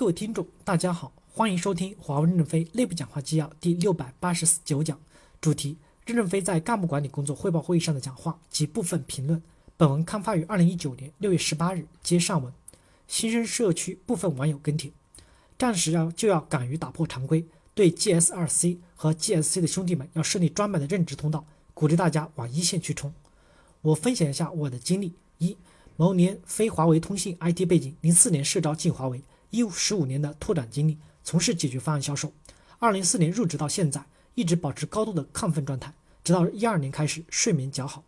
各位听众，大家好，欢迎收听华为任正非内部讲话纪要第六百八十九讲，主题：任正非在干部管理工作汇报会议上的讲话及部分评论。本文刊发于二零一九年六月十八日，接上文。新生社区部分网友跟帖：战时要就要敢于打破常规，对 GS2C 和 GSC 的兄弟们要设立专门的任职通道，鼓励大家往一线去冲。我分享一下我的经历：一，某年非华为通信 IT 背景，零四年社招进华为。一五十五年的拓展经历，从事解决方案销售。二零四年入职到现在，一直保持高度的亢奋状态。直到一二年开始，睡眠较好，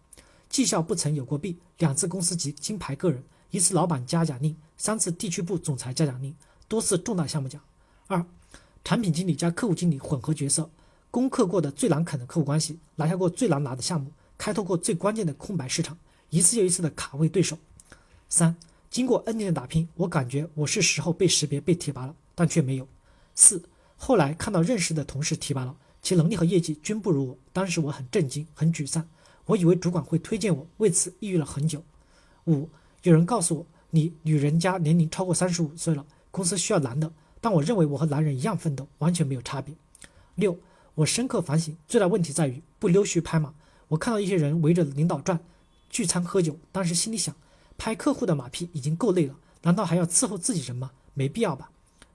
绩效不曾有过弊。两次公司级金牌个人，一次老板嘉奖令，三次地区部总裁嘉奖令，多次重大项目奖。二，产品经理加客户经理混合角色，攻克过的最难啃的客户关系，拿下过最难拿的项目，开拓过最关键的空白市场，一次又一次的卡位对手。三。经过 N 年的打拼，我感觉我是时候被识别、被提拔了，但却没有。四，后来看到认识的同事提拔了，其能力和业绩均不如我，当时我很震惊、很沮丧，我以为主管会推荐我，为此抑郁了很久。五，有人告诉我，你女人家年龄超过三十五岁了，公司需要男的，但我认为我和男人一样奋斗，完全没有差别。六，我深刻反省，最大问题在于不溜须拍马。我看到一些人围着领导转，聚餐喝酒，当时心里想。拍客户的马屁已经够累了，难道还要伺候自己人吗？没必要吧。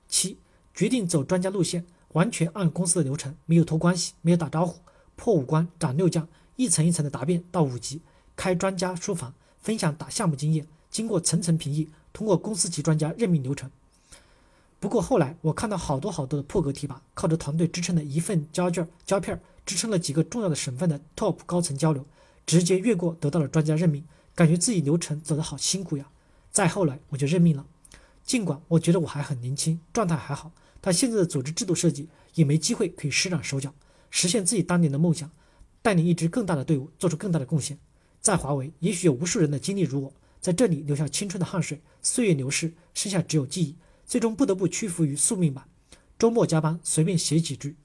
七，决定走专家路线，完全按公司的流程，没有托关系，没有打招呼，破五关斩六将，一层一层的答辩到五级，开专家书房，分享打项目经验，经过层层评议，通过公司级专家任命流程。不过后来我看到好多好多的破格提拔，靠着团队支撑的一份胶卷胶片支撑了几个重要的省份的 top 高层交流，直接越过得到了专家任命。感觉自己流程走得好辛苦呀，再后来我就认命了。尽管我觉得我还很年轻，状态还好，但现在的组织制度设计也没机会可以施展手脚，实现自己当年的梦想，带领一支更大的队伍，做出更大的贡献。在华为，也许有无数人的经历如我，在这里留下青春的汗水。岁月流逝，剩下只有记忆，最终不得不屈服于宿命吧。周末加班，随便写几句。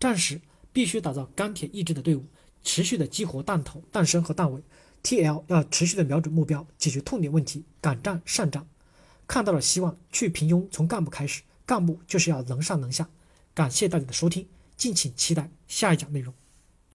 战时必须打造钢铁意志的队伍，持续的激活弹头、弹身和弹尾。T.L 要持续的瞄准目标，解决痛点问题，敢战善战，看到了希望。去平庸从干部开始，干部就是要能上能下。感谢大家的收听，敬请期待下一讲内容。